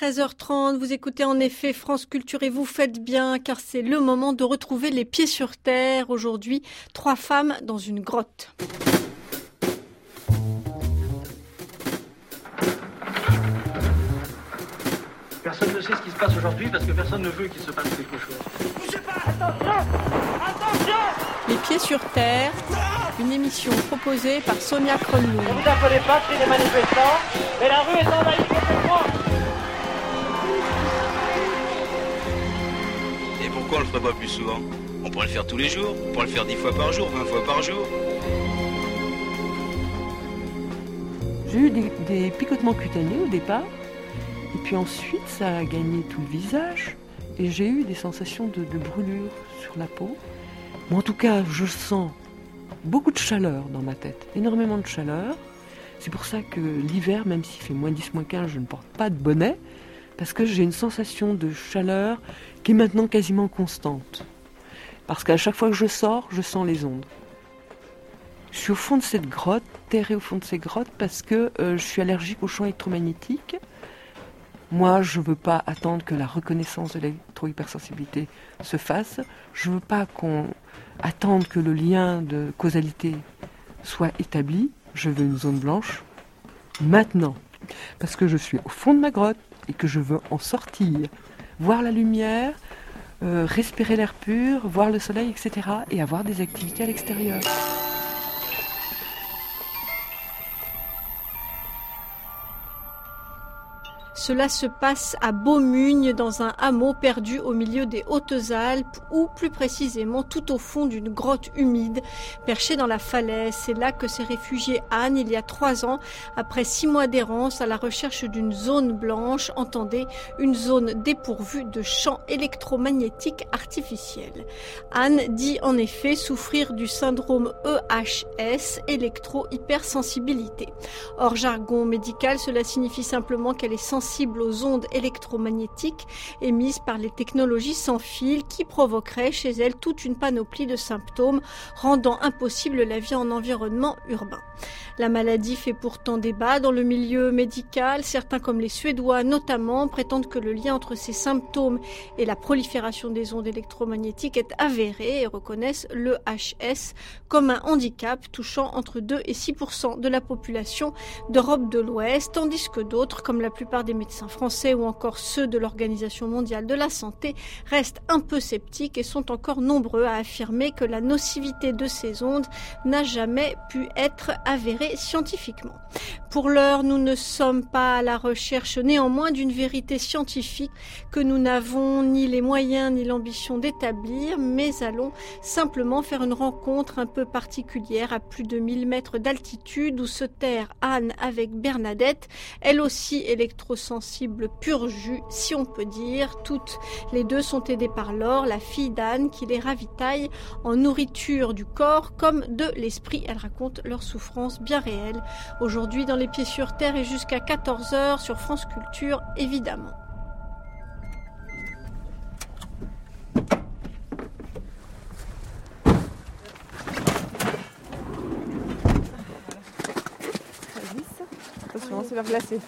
13h30, vous écoutez en effet France Culture et vous faites bien car c'est le moment de retrouver les pieds sur terre. Aujourd'hui, trois femmes dans une grotte. Personne ne sait ce qui se passe aujourd'hui parce que personne ne veut qu'il se passe quelque chose. Bougez pas Attention Attention Les pieds sur terre, une émission proposée par Sonia Ne Kronlund. vous appelez pas chez les manifestants, mais la rue est envahie pourquoi on le ferait pas plus souvent? On pourrait le faire tous les jours, on pourrait le faire 10 fois par jour, 20 fois par jour. J'ai eu des, picotements cutanés au départ, et puis ensuite ça a gagné tout le visage, et j'ai eu des sensations de, de brûlure sur la peau. Mais en tout cas, je sens beaucoup de chaleur dans ma tête, énormément de chaleur. C'est pour ça que l'hiver, même s'il fait moins 10, moins 15, je ne porte pas de bonnet, parce que j'ai une sensation de chaleur qui est maintenant quasiment constante. Parce qu'à chaque fois que je sors, je sens les ondes. Je suis au fond de cette grotte, terrée au fond de ces grottes, parce que euh, je suis allergique aux champs électromagnétiques. Moi, je ne veux pas attendre que la reconnaissance de l'électrohypersensibilité se fasse. Je ne veux pas qu'on attende que le lien de causalité soit établi. Je veux une zone blanche maintenant. Parce que je suis au fond de ma grotte et que je veux en sortir. Voir la lumière, euh, respirer l'air pur, voir le soleil, etc. Et avoir des activités à l'extérieur. Cela se passe à Beaumugne, dans un hameau perdu au milieu des Hautes-Alpes, ou plus précisément tout au fond d'une grotte humide, perchée dans la falaise. C'est là que s'est réfugiée Anne il y a trois ans, après six mois d'errance à la recherche d'une zone blanche, entendez, une zone dépourvue de champs électromagnétiques artificiels. Anne dit en effet souffrir du syndrome EHS, électro-hypersensibilité. Hors jargon médical, cela signifie simplement qu'elle est sensible aux ondes électromagnétiques émises par les technologies sans fil qui provoqueraient chez elle toute une panoplie de symptômes rendant impossible la vie en environnement urbain. La maladie fait pourtant débat dans le milieu médical. Certains, comme les Suédois notamment, prétendent que le lien entre ces symptômes et la prolifération des ondes électromagnétiques est avéré et reconnaissent le HS comme un handicap touchant entre 2 et 6% de la population d'Europe de l'Ouest, tandis que d'autres, comme la plupart des médecins français ou encore ceux de l'Organisation mondiale de la santé, restent un peu sceptiques et sont encore nombreux à affirmer que la nocivité de ces ondes n'a jamais pu être avérée scientifiquement. Pour l'heure, nous ne sommes pas à la recherche néanmoins d'une vérité scientifique que nous n'avons ni les moyens ni l'ambition d'établir, mais allons simplement faire une rencontre un peu particulière à plus de 1000 mètres d'altitude où se terre Anne avec Bernadette, elle aussi électrosensible pur jus, si on peut dire. Toutes les deux sont aidées par Laure, la fille d'Anne, qui les ravitaille en nourriture du corps comme de l'esprit. Elles racontent leurs souffrances bien réelles. Aujourd'hui, dans les pieds sur terre et jusqu'à 14h sur France Culture, évidemment. Attention, c'est vers glacé.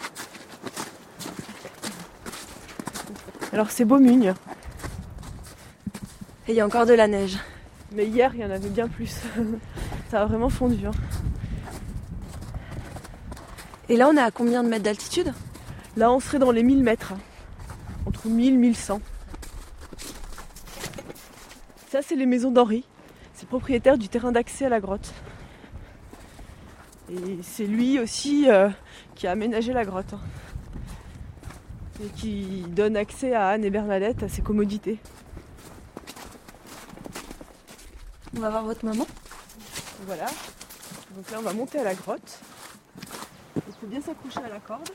Alors c'est Beaumugne, Et il y a encore de la neige. mais hier il y en avait bien plus. Ça a vraiment fondu. hein. Et là, on est à combien de mètres d'altitude? Là on serait dans les 1000 mètres. Entre 1000 et 1100. Ça c'est les maisons d'Henri. C'est le propriétaire du terrain d'accès à la grotte. Et c'est lui aussi euh, qui a aménagé la grotte. hein. Et qui donne accès à Anne et Bernadette à ses commodités. On va voir votre maman. Voilà. Donc là, on va monter à la grotte. Il faut bien s'accrocher à la corde.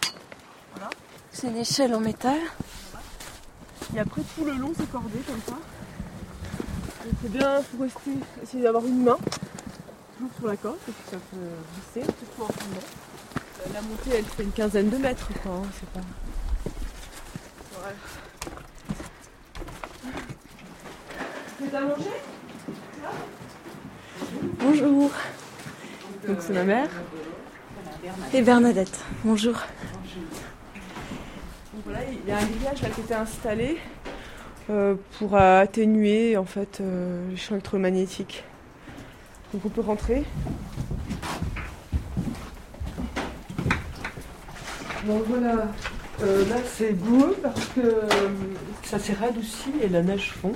C'est une échelle en métal. Et après, tout le long, c'est cordé comme ça. Bien, faut rester, essayer d'avoir une main toujours sur la corde, parce que ça peut glisser, surtout en fondant. Euh, La montée, elle fait une quinzaine de mètres, quoi. hein, c'est pas... Bonjour. Donc c'est ma mère. Et Bernadette. Bonjour. Voilà, il y a un grillage là qui était installé euh, pour atténuer en fait euh, les champs électromagnétiques. Donc on peut rentrer. Bon voilà, Euh, là c'est boueux parce que euh, ça s'est radouci et la neige fond.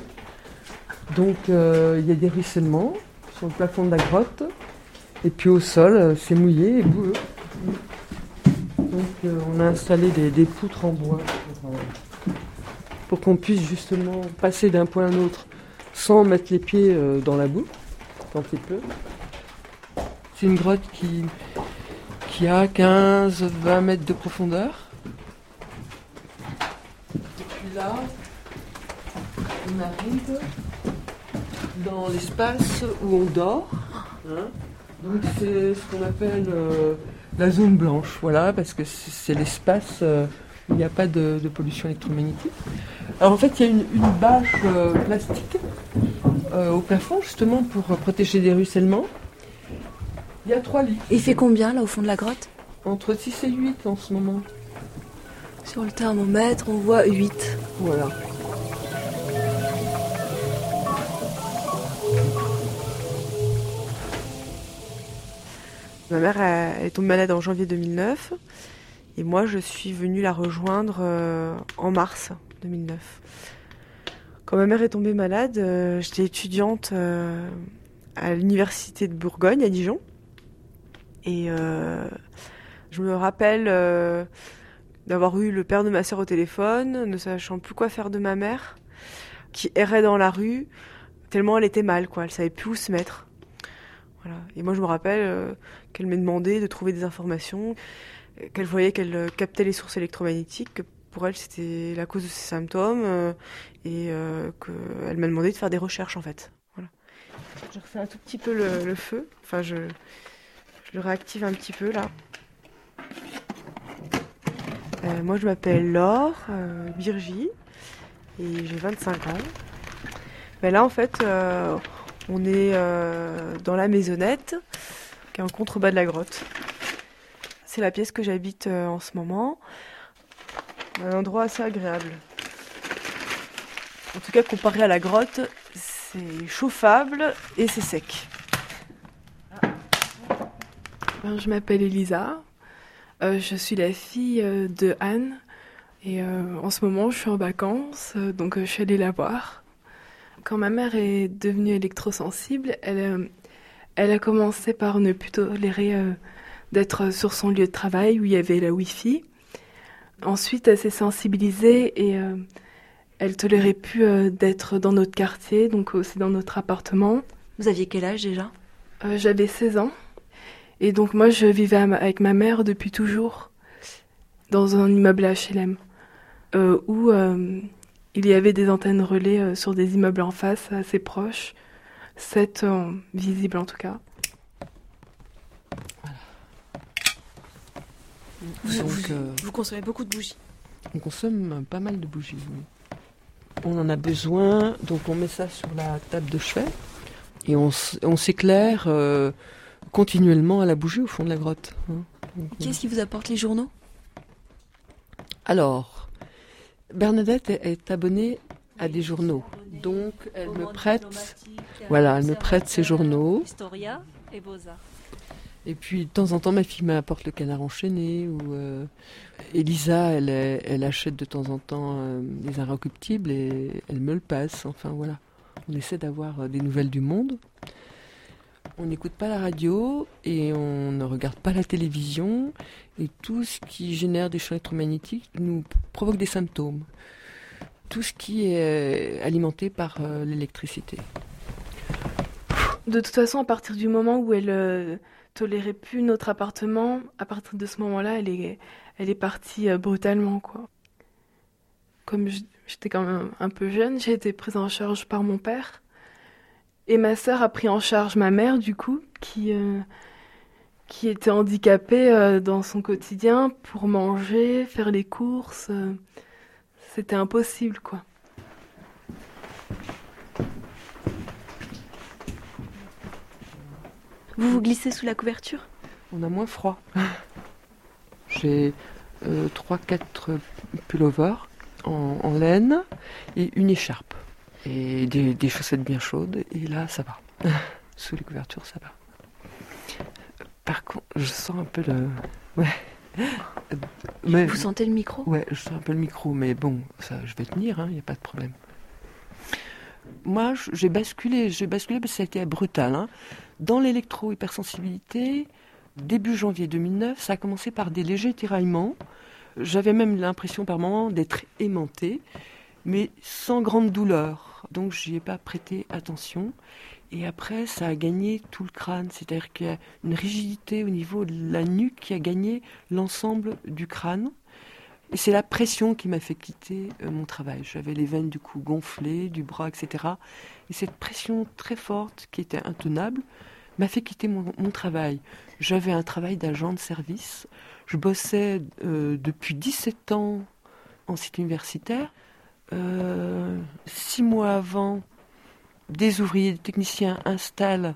Donc euh, il y a des ruissellements sur le plafond de la grotte. Et puis au sol, c'est mouillé et boueux. Donc on a installé des, poutres en bois pour, qu'on puisse justement passer d'un point à l'autre sans mettre les pieds dans la boue quand il pleut. C'est une grotte qui, qui a 15-20 mètres de profondeur. Là, on arrive dans l'espace où on dort. hein. Donc c'est ce qu'on appelle euh, la zone blanche, voilà, parce que c'est l'espace euh, où il n'y a pas de, de pollution électromagnétique. Alors en fait, il y a une, une bâche euh, plastique au plafond, justement, pour protéger des ruissellements. Il y a trois lits. Et il fait combien là au fond de la grotte? Entre 6 et 8 en ce moment. Sur le thermomètre, on voit 8. Voilà. Ma mère est tombée malade en janvier 2009 et moi je suis venue la rejoindre euh, en mars 2009. Quand ma mère est tombée malade, euh, j'étais étudiante euh, à l'université de Bourgogne à Dijon et je me rappelle d'avoir eu le père de ma sœur au téléphone, ne sachant plus quoi faire de ma mère, qui errait dans la rue tellement elle était mal, quoi. Elle savait plus où se mettre. Voilà. Et moi, je me rappelle euh, qu'elle m'ait demandé de trouver des informations, qu'elle voyait qu'elle euh, captait les sources électromagnétiques, que pour elle, c'était la cause de ses symptômes, euh, et qu'elle m'a demandé de faire des recherches, en fait. Voilà. Je refais un tout petit peu le, le feu. Enfin, je, je le réactive un petit peu, là. Euh, moi, je m'appelle Laure euh, et j'ai 25 ans. Là, en fait, euh, on est euh, dans la maisonnette, qui est en contrebas de la grotte. C'est la pièce que j'habite en ce moment. Un endroit assez agréable. En tout cas, comparé à la grotte, c'est chauffable et c'est sec. Je m'appelle Elisa. Euh, je suis la fille euh, de Anne. Et euh, en ce moment, je suis en vacances, donc je suis allée la voir. Quand ma mère est devenue électrosensible, elle, elle a commencé par ne plus tolérer d'être sur son lieu de travail où il y avait la Wi-Fi. Ensuite, elle s'est sensibilisée et euh, elle tolérait plus euh, d'être dans notre quartier, donc aussi dans notre appartement. Vous aviez quel âge déjà? Euh, J'avais 16 ans. Et donc moi, je vivais à avec ma mère depuis toujours dans un immeuble HLM euh, où euh, il y avait des antennes relais euh, sur des immeubles en face assez proches, sept euh, visibles en tout cas. vous, Donc, vous- euh, vous consommez beaucoup de bougies. On consomme pas mal de bougies. oui. On en a besoin, donc on met ça sur la table de chevet et on, s'éclaire euh, continuellement à la bougie au fond de la grotte. hein. Qu'est-ce qui vous apporte les journaux? Alors, Bernadette est, abonnée à des journaux, donc elle me prête, voilà, elle me prête ses journaux. Historia et Beaux-Arts. Et puis de temps en temps, ma fille m'apporte le canard enchaîné ou euh, Elisa, elle achète de temps en temps euh, des inrecuptibles et elle me le passe. Enfin voilà, on essaie d'avoir euh, des nouvelles du monde. On n'écoute pas la radio et on ne regarde pas la télévision et tout ce qui génère des champs électromagnétiques nous provoque des symptômes. Tout ce qui est euh, alimenté par euh, l'électricité. De toute façon, à partir du moment où elle euh, tolérait plus notre appartement, à partir de ce moment-là, elle est, elle est partie euh, brutalement, quoi. Comme j'étais quand même un peu jeune, j'ai été prise en charge par mon père. Et ma sœur a pris en charge ma mère, du coup, qui, euh, qui était handicapée euh, dans son quotidien pour manger, faire les courses. euh, C'était impossible, quoi. Vous vous glissez sous la couverture? On a moins froid. J'ai 3-4 pullovers en, en laine et une écharpe. Et des, des chaussettes bien chaudes. Et là, ça va. Sous les couvertures, ça va. Par contre, je sens un peu le. Ouais. Mais, Vous sentez le micro? Ouais, je sens un peu le micro, mais bon, ça, je vais tenir, il n'y a pas de problème. Moi, j'ai basculé, j'ai basculé parce que ça a été brutal. hein. Dans l'électro-hypersensibilité, début janvier 2009, ça a commencé par des légers tiraillements. J'avais même l'impression par moments d'être aimantée, mais sans grande douleur. Donc, j'y ai pas prêté attention. Et après, ça a gagné tout le crâne, c'est-à-dire qu'il y a une rigidité au niveau de la nuque qui a gagné l'ensemble du crâne. Et c'est la pression qui m'a fait quitter euh, mon travail. J'avais les veines du cou gonflées, du bras, etc. Et cette pression très forte, qui était intenable, m'a fait quitter mon, mon travail. J'avais un travail d'agent de service. Je bossais euh, depuis 17 ans en site universitaire. Euh, six mois avant, des ouvriers, des techniciens installent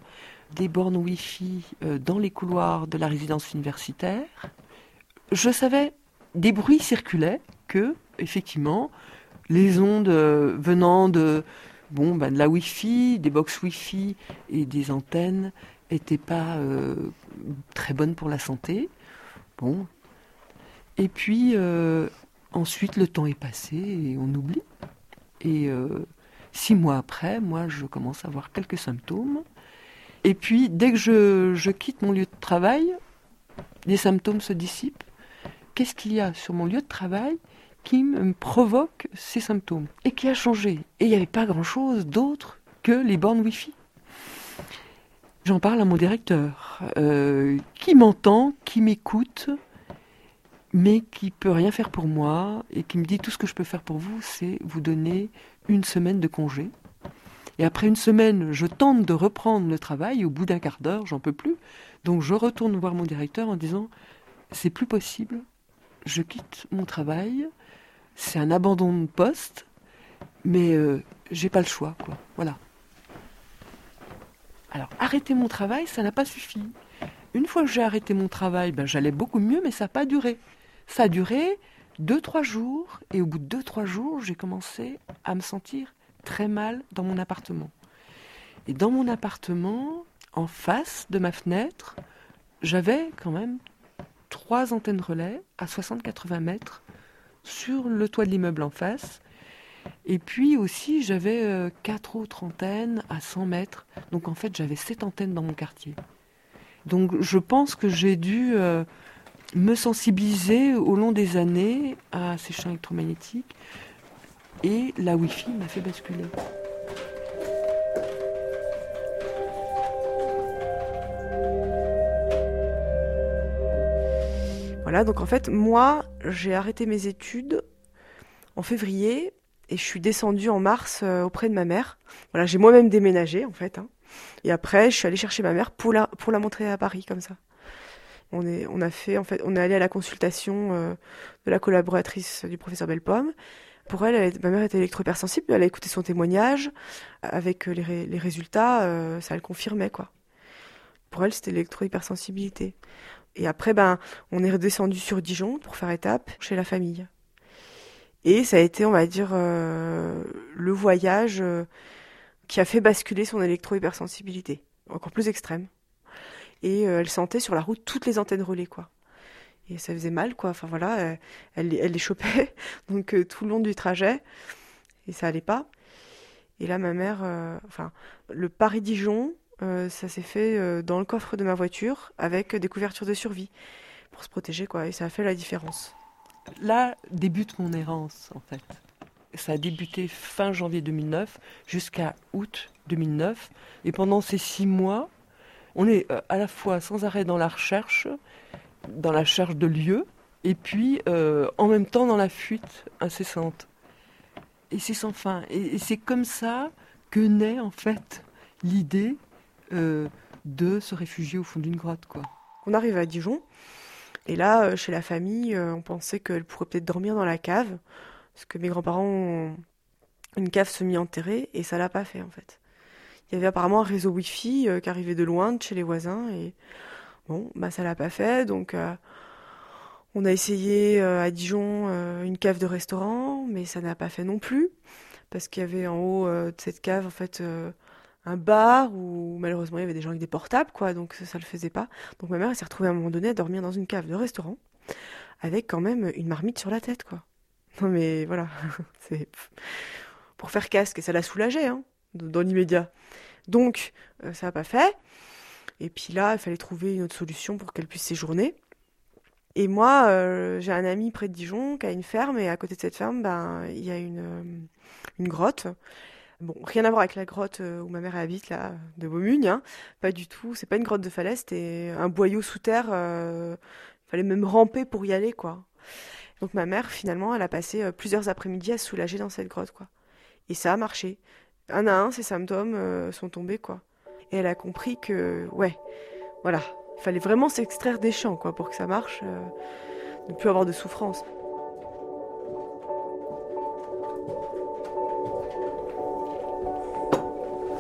des bornes Wi-Fi euh, dans les couloirs de la résidence universitaire. Je savais, des bruits circulaient que, effectivement, les ondes euh, venant de, bon, ben, de la Wi-Fi, des box Wi-Fi et des antennes n'étaient pas très bonnes pour la santé. Bon. Et puis, ensuite, le temps est passé et on oublie. Et euh, six mois après, moi, je commence à avoir quelques symptômes. Et puis, dès que je, quitte mon lieu de travail, les symptômes se dissipent. Qu'est-ce qu'il y a sur mon lieu de travail qui me provoque ces symptômes et qui a changé? Et il n'y avait pas grand-chose d'autre que les bornes Wi-Fi. J'en parle à mon directeur, euh, qui m'entend, qui m'écoute, mais qui peut rien faire pour moi et qui me dit tout ce que je peux faire pour vous, c'est vous donner une semaine de congé. Et après une semaine, je tente de reprendre le travail. Au bout d'un quart d'heure, j'en peux plus. Donc je retourne voir mon directeur en disant c'est plus possible. Je quitte mon travail. C'est un abandon de poste, mais euh, j'ai pas le choix. Voilà. Alors arrêter mon travail, ça n'a pas suffi. Une fois que j'ai arrêté mon travail, ben, j'allais beaucoup mieux, mais ça n'a pas duré. Ça a duré deux, trois jours, et au bout de deux, trois jours, j'ai commencé à me sentir très mal dans mon appartement. Et dans mon appartement, en face de ma fenêtre, j'avais quand même trois antennes relais à 60-80 mètres sur le toit de l'immeuble en face. Et puis aussi, j'avais euh, quatre autres antennes à 100 mètres. Donc en fait, j'avais sept antennes dans mon quartier. Donc je pense que j'ai dû euh, me sensibiliser au long des années à ces champs électromagnétiques. Et la Wi-Fi m'a fait basculer. Voilà, donc en fait, moi, j'ai arrêté mes études en février et je suis descendue en mars euh, auprès de ma mère. Voilà, j'ai moi-même déménagé en fait. hein. Et après, je suis allée chercher ma mère pour la, pour la montrer à Paris comme ça. On est, a fait, en fait, on est allé à la consultation euh, de la collaboratrice du professeur Belpomme. Pour elle, ma mère était électro-hypersensible, elle a écouté son témoignage. Avec euh, les, ré- les résultats, euh, ça le confirmait, quoi. Pour elle, c'était l'électro-hypersensibilité. Et après, ben, on est redescendu sur Dijon pour faire étape chez la famille. Et ça a été, on va dire, le voyage qui a fait basculer son électro-hypersensibilité, encore plus extrême. Et euh, elle sentait sur la route toutes les antennes relais, quoi. Et ça faisait mal, quoi. Enfin voilà, euh, elle, les chopait, donc euh, tout le long du trajet, et ça allait pas. Et là, ma mère, enfin, le Paris-Dijon, euh, ça s'est fait dans le coffre de ma voiture avec des couvertures de survie pour se protéger, quoi. Et ça a fait la différence. Là débute mon errance, en fait. Ça a débuté fin janvier 2009 jusqu'à août 2009. Et pendant ces six mois, on est euh, à la fois sans arrêt dans la recherche, dans la recherche de lieux, et puis euh, en même temps dans la fuite incessante. Et c'est sans fin. Et, c'est comme ça que naît en fait l'idée euh, de se réfugier au fond d'une grotte. On arrive à Dijon, et là, chez la famille, on pensait qu'elle pourrait peut-être dormir dans la cave, parce que mes grands-parents ont une cave semi-enterrée, et ça l'a pas fait en fait. Il y avait apparemment un réseau Wi-Fi euh, qui arrivait de loin, de chez les voisins, et bon, bah ça l'a pas fait, donc euh, On a essayé euh, à Dijon une cave de restaurant, mais ça n'a pas fait non plus, parce qu'il y avait en haut de cette cave en fait un bar où malheureusement il y avait des gens avec des portables, quoi, donc ça, ça le faisait pas. Donc ma mère s'est retrouvée à un moment donné à dormir dans une cave de restaurant, avec quand même une marmite sur la tête, quoi. Non mais voilà, c'est pour faire casque et ça l'a soulagée, hein, dans l'immédiat. Donc euh, ça n'a pas fait. Et puis là, il fallait trouver une autre solution pour qu'elle puisse séjourner. Et moi, euh, j'ai un ami près de Dijon qui a une ferme, et à côté de cette ferme, ben, il y a une, euh, grotte. Bon, rien à voir avec la grotte euh, où ma mère habite, là, de Beaumugne, hein. Pas du tout. C'est pas une grotte de falaise, c'était un boyau sous terre. Il fallait même ramper pour y aller, quoi. Donc ma mère, finalement, elle a passé euh, plusieurs après-midi à soulager dans cette grotte, quoi. Et ça a marché. Un à un, ses symptômes euh, sont tombés, quoi. Et elle a compris que, ouais, voilà, il fallait vraiment s'extraire des champs, quoi, pour que ça marche, euh, ne plus avoir de souffrance.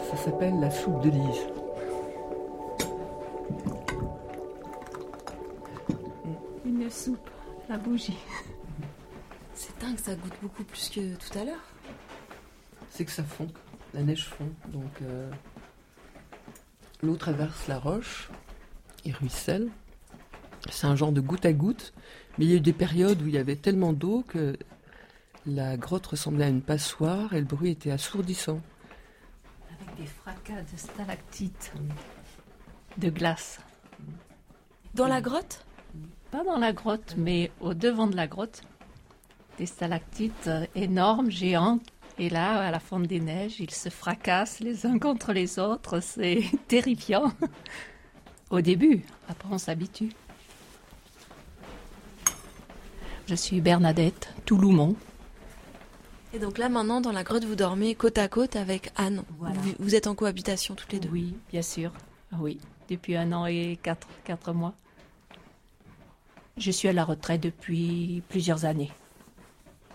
Ça s'appelle la soupe de Lise. Une soupe, la bougie. C'est dingue, ça goûte beaucoup plus que tout à l'heure. C'est que ça fond, la neige fond. Donc euh, l'eau traverse la roche, il ruisselle. C'est un genre de goutte à goutte, mais il y a eu des périodes où il y avait tellement d'eau que la grotte ressemblait à une passoire et le bruit était assourdissant. Avec des fracas de stalactites, de glace. Dans la grotte? Pas dans la grotte, mais au devant de la grotte. Des stalactites euh, énormes, géantes. Et là, à la fonte des neiges, ils se fracassent les uns contre les autres. C'est terrifiant. Au début, après on s'habitue. Je suis Bernadette Touloumont. Et donc là, maintenant, dans la grotte, vous dormez côte à côte avec Anne. Voilà. Vous, vous êtes en cohabitation toutes les deux. Oui, bien sûr. Oui, depuis un an et quatre, quatre mois. Je suis à la retraite depuis plusieurs années.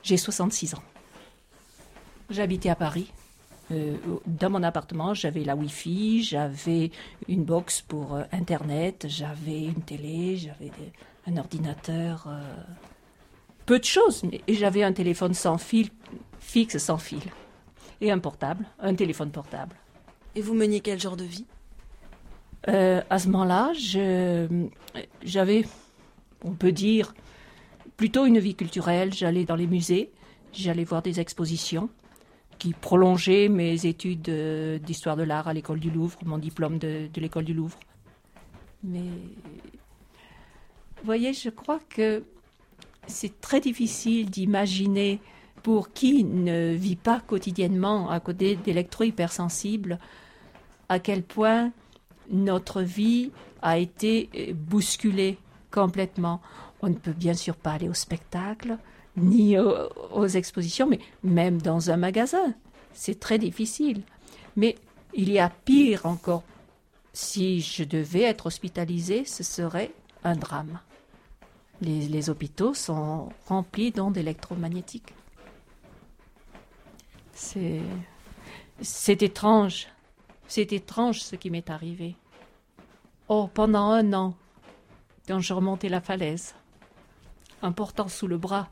J'ai 66 ans. J'habitais à Paris. Euh, dans mon appartement, j'avais la Wi-Fi, j'avais une box pour euh, Internet, j'avais une télé, j'avais un ordinateur. euh, peu de choses, mais j'avais un téléphone sans fil, fixe sans fil. Et un portable, un téléphone portable. Et vous meniez quel genre de vie? À ce moment-là, j'avais, on peut dire, plutôt une vie culturelle. J'allais dans les musées, j'allais voir des expositions qui prolongeaient mes études euh, d'histoire de l'art à l'école du Louvre, mon diplôme de, de l'école du Louvre. Mais, vous voyez, je crois que c'est très difficile d'imaginer pour qui ne vit pas quotidiennement à côté d'électro-hypersensibles à quel point notre vie a été euh, bousculée complètement. On ne peut bien sûr pas aller au spectacle, ni au- aux expositions, mais même dans un magasin. C'est très difficile. Mais il y a pire encore. Si je devais être hospitalisée, ce serait un drame. Les, hôpitaux sont remplis d'ondes électromagnétiques. C'est, étrange. C'est étrange ce qui m'est arrivé. Oh, pendant un an, quand je remontais la falaise, en portant sous le bras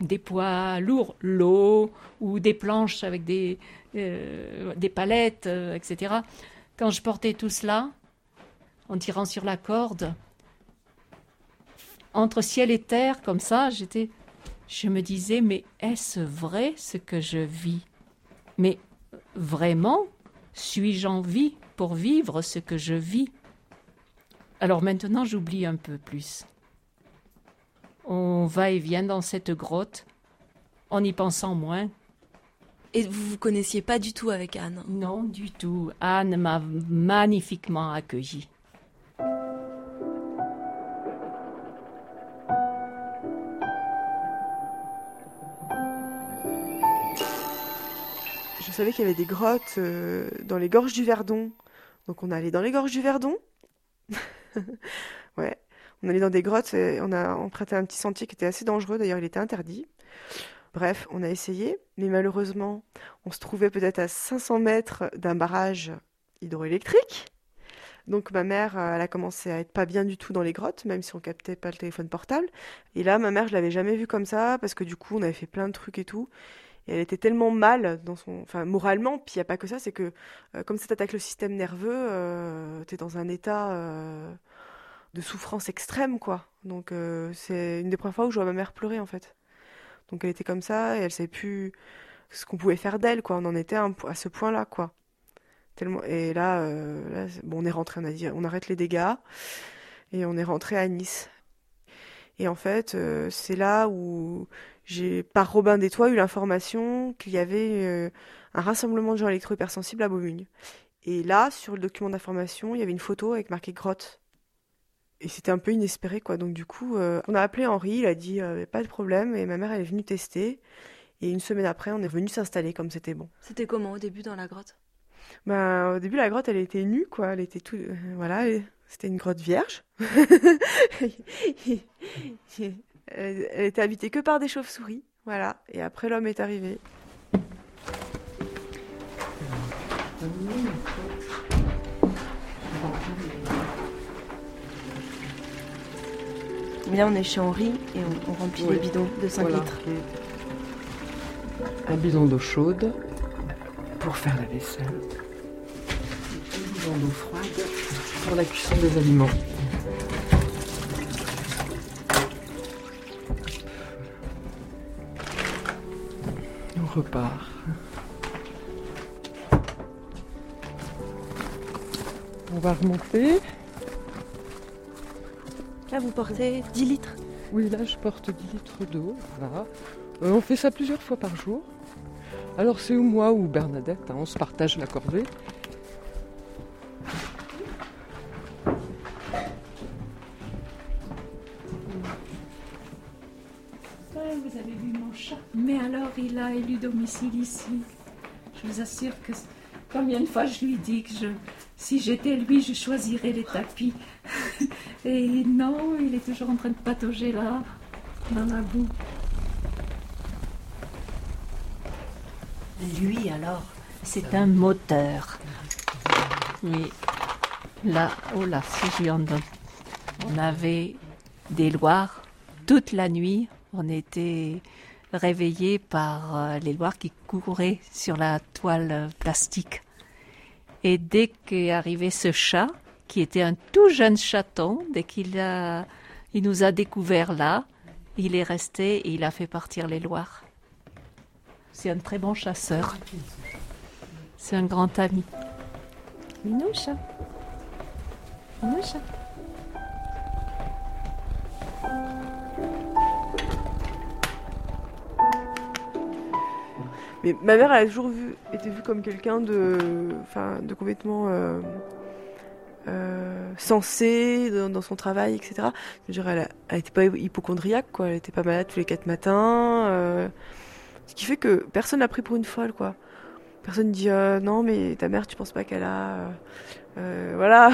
des poids lourds, l'eau ou des planches avec des, euh, des palettes, euh, etc. Quand je portais tout cela, en tirant sur la corde, entre ciel et terre, comme ça, j'étais, je me disais, mais est-ce vrai ce que je vis? Mais vraiment, suis-je en vie pour vivre ce que je vis? Alors maintenant, j'oublie un peu plus. On va et vient dans cette grotte en y pensant moins. Et vous vous connaissiez pas du tout avec Anne? Non, du tout. Anne m'a magnifiquement accueillie. Je savais qu'il y avait des grottes euh, dans les gorges du Verdon. Donc on allait dans les gorges du Verdon. ouais, on allait dans des grottes et on a emprunté un petit sentier qui était assez dangereux. D'ailleurs, il était interdit. Bref, on a essayé, mais malheureusement, on se trouvait peut-être à 500 mètres d'un barrage hydroélectrique. Donc ma mère, euh, elle a commencé à être pas bien du tout dans les grottes, même si on captait pas le téléphone portable. Et là, ma mère, je l'avais jamais vue comme ça, parce que du coup, on avait fait plein de trucs et tout. Et elle était tellement mal dans son, enfin moralement. Puis il y a pas que ça, c'est que euh, comme ça t'attaque le système nerveux, euh, t'es dans un état de souffrance extrême, quoi. Donc euh, c'est une des premières fois où je vois ma mère pleurer en fait. Donc elle était comme ça et elle savait plus ce qu'on pouvait faire d'elle, quoi. On en était à, ce point-là, quoi. Tellement... Et là, euh, bon, on est rentré, on a dit, on arrête les dégâts et on est rentré à Nice. Et en fait, euh, c'est là où j'ai, par Robin des Toits, eu l'information qu'il y avait un rassemblement de gens électro-hypersensibles à Beaumugne. Et là, sur le document d'information, il y avait une photo avec marqué grotte. Et c'était un peu inespéré, quoi. Donc, du coup, euh, on a appelé Henri, il a dit euh, pas de problème. Et ma mère, elle est venue tester. Et une semaine après, on est venu s'installer comme c'était bon. C'était comment au début dans la grotte? Ben, au début, la grotte, elle était nue, quoi. Elle était tout. euh, voilà, c'était une grotte vierge. elle, elle était habitée que par des chauves-souris. Voilà. Et après, l'homme est arrivé. Là, on est chez Henri et on, on remplit Oui. les bidons de 5 Voilà. litres. Un bidon d'eau chaude pour faire la vaisselle. Un bidon d'eau froide pour la cuisson des aliments. On repart. On va remonter. Là, vous portez 10 litres. Oui, là, je porte 10 litres d'eau. Voilà. Euh, on fait ça plusieurs fois par jour. Alors, c'est ou moi ou Bernadette, hein, on se partage la corvée. Vous avez vu mon chat. Mais alors, il a élu domicile ici. Je vous assure que combien de fois je lui dis que je, si j'étais lui, je choisirais les tapis. Et non, il est toujours en train de patauger là, dans la boue. Lui, alors, c'est un moteur. Oui. Là, oh là, si je lui en donne. On avait des loirs toute la nuit. On était réveillés par euh, les loirs qui couraient sur la toile euh, plastique. Et dès qu'est arrivé ce chat, qui était un tout jeune chaton, dès qu'il a, il nous a découvert là, il est resté et il a fait partir les loirs. C'est un très bon chasseur. C'est un grand ami. Minou chat. Minou chat. Mais ma mère, elle a toujours vu, été vue comme quelqu'un de, enfin, de complètement euh, euh, sensé dans, son travail, etc. Je veux dire, elle, elle était pas hypochondriaque, quoi. Elle était pas malade tous les quatre matins. euh, ce qui fait que personne l'a pris pour une folle, quoi. Personne dit euh, non, mais ta mère, tu penses pas qu'elle a, voilà,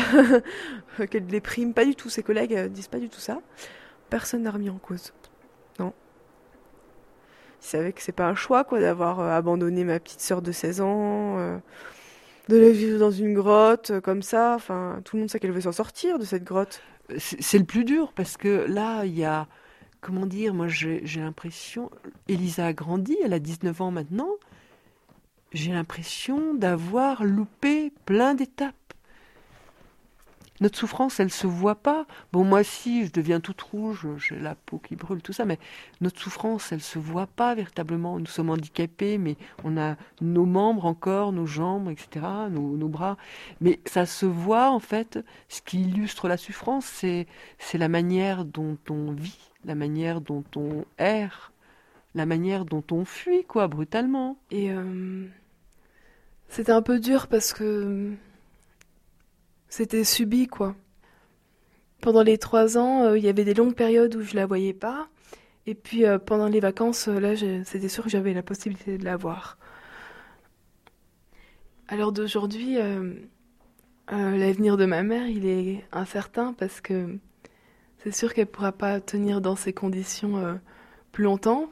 qu'elle déprime. Pas du tout. Ses collègues disent pas du tout ça. Personne n'a remis en cause. Non. Ils savaient que c'est pas un choix, quoi, d'avoir abandonné ma petite sœur de 16 ans, de la vivre dans une grotte euh, comme ça. Enfin, tout le monde sait qu'elle veut s'en sortir de cette grotte. C'est le plus dur parce que là, il y a, comment dire, moi j'ai l'impression, Elisa a grandi, elle a 19 ans maintenant, j'ai l'impression d'avoir loupé plein d'étapes. Notre souffrance, elle se voit pas. Bon, moi si, je deviens toute rouge, j'ai la peau qui brûle, tout ça, mais notre souffrance, elle se voit pas véritablement. Nous sommes handicapés, mais on a nos membres encore, nos jambes, etc., nos, bras. Mais ça se voit en fait. Ce qui illustre la souffrance, c'est c'est la manière dont on vit, la manière dont on erre, la manière dont on fuit, quoi, brutalement. Et euh, c'était un peu dur parce que c'était subi, quoi. Pendant les trois ans, euh, il y avait des longues périodes où je la voyais pas. Et puis euh, pendant les vacances, euh, là, c'était sûr que j'avais la possibilité de la voir. À l'heure d'aujourd'hui, l'avenir de ma mère, il est incertain parce que c'est sûr qu'elle pourra pas tenir dans ces conditions plus longtemps.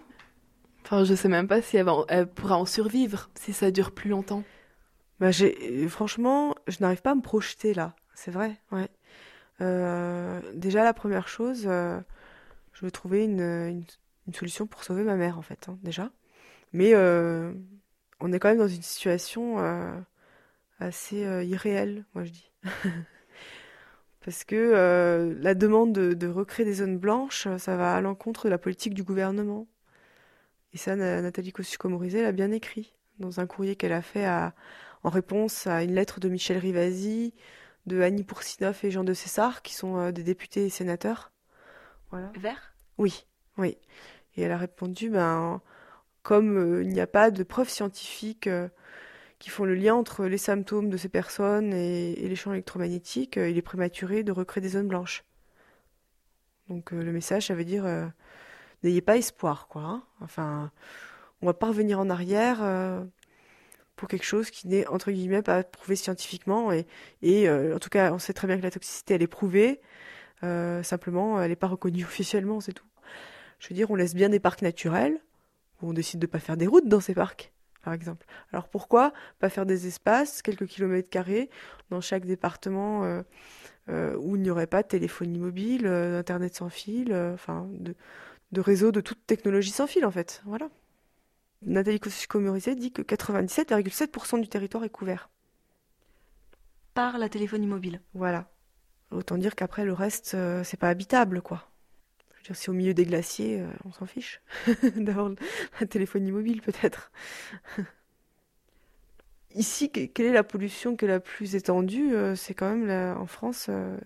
Enfin, je sais même pas si elle pourra en survivre si ça dure plus longtemps. Bah, franchement, je n'arrive pas à me projeter là. c'est vrai, ouais. Euh, déjà, la première chose, euh, je veux trouver une, solution pour sauver ma mère, en fait, hein, déjà. Mais euh, on est quand même dans une situation assez irréelle, moi je dis. Parce que la demande de, recréer des zones blanches, ça va à l'encontre de la politique du gouvernement. Et ça, Na- Nathalie Kosciusko-Morizet l'a bien écrit dans un courrier qu'elle a fait à- en réponse à une lettre de Michel Rivasi, de Annie Pourcinoff et Jean de César, qui sont euh, des députés et sénateurs. Voilà. Vert? Oui, oui. Et elle a répondu, ben, comme euh, il n'y a pas de preuves scientifiques euh, qui font le lien entre les symptômes de ces personnes et, et les champs électromagnétiques, il est prématuré de recréer des zones blanches. Donc le message, ça veut dire, n'ayez pas espoir, quoi. hein. Enfin, on va pas revenir en arrière pour quelque chose qui n'est, entre guillemets, pas prouvé scientifiquement. Et, euh, en tout cas, on sait très bien que la toxicité, elle est prouvée. Euh, simplement, elle n'est pas reconnue officiellement, c'est tout. Je veux dire, on laisse bien des parcs naturels, où on décide de pas faire des routes dans ces parcs, par exemple. Alors pourquoi pas faire des espaces, quelques kilomètres carrés, dans chaque département euh, où il n'y aurait pas de téléphonie mobile, d'internet sans fil, enfin de, de réseau de toute technologie sans fil en fait. Voilà. Nathalie Kosciusko-Morizet dit que 97,7% du territoire est couvert. Par la téléphonie mobile. Voilà. Autant dire qu'après le reste, euh, c'est pas habitable quoi. Je veux dire, si au milieu des glaciers, euh, on s'en fiche d'avoir la téléphonie mobile peut-être. Ici, que- quelle est la pollution qui est la plus étendue? Euh, C'est quand même la- en France euh,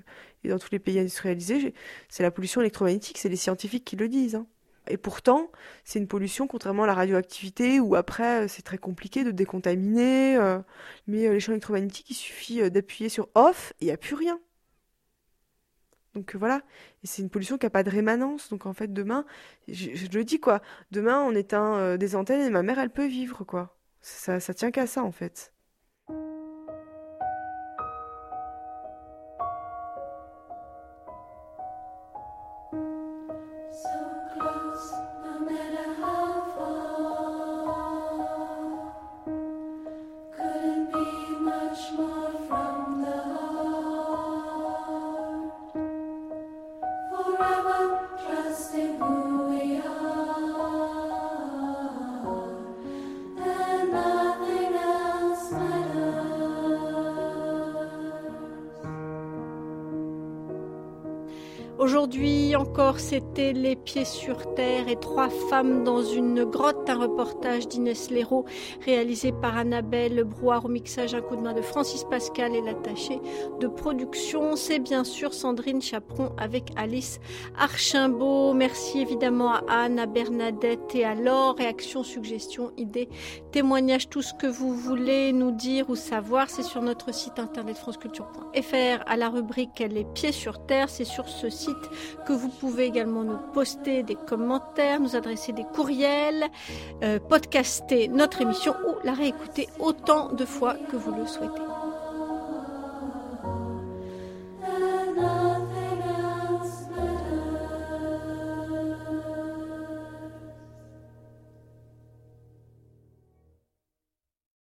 et dans tous les pays industrialisés, c'est la pollution électromagnétique, c'est les scientifiques qui le disent. hein. Et pourtant, c'est une pollution, contrairement à la radioactivité, où après, euh, c'est très compliqué de décontaminer. euh, mais euh, les champs électromagnétiques, il suffit d'appuyer sur off et il n'y a plus rien. Donc voilà, c'est une pollution qui n'a pas de rémanence. Donc en fait, demain, je, je le dis quoi, demain on éteint des antennes et ma mère, elle peut vivre quoi. Ça, ça tient qu'à ça en fait. Aujourd'hui encore, c'était Les Pieds sur Terre et trois femmes dans une grotte, un reportage d'Inès Léraud réalisé par Annabelle Brouard au mixage, un coup de main de Francis Pascal et l'attaché de production. C'est bien sûr Sandrine Chaperon avec Alice Archimbault. Merci évidemment à Anne, à Bernadette et à Laure. Réactions, suggestions, idées, témoignages, tout ce que vous voulez nous dire ou savoir, c'est sur notre site internet franceculture.fr à la rubrique Les Pieds sur Terre. C'est sur ce que vous pouvez également nous poster des commentaires, nous adresser des courriels, euh, podcaster notre émission ou la réécouter autant de fois que vous le souhaitez.